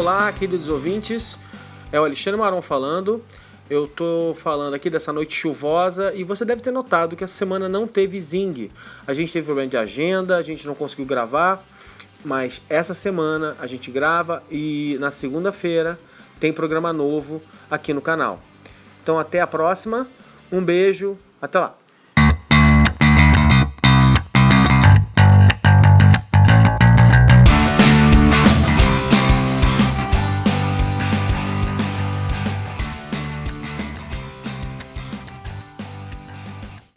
Olá, queridos ouvintes. É o Alexandre Maron falando. Eu tô falando aqui dessa noite chuvosa e você deve ter notado que essa semana não teve Zing. A gente teve problema de agenda, a gente não conseguiu gravar, mas essa semana a gente grava e na segunda-feira tem programa novo aqui no canal. Então até a próxima, um beijo, até lá.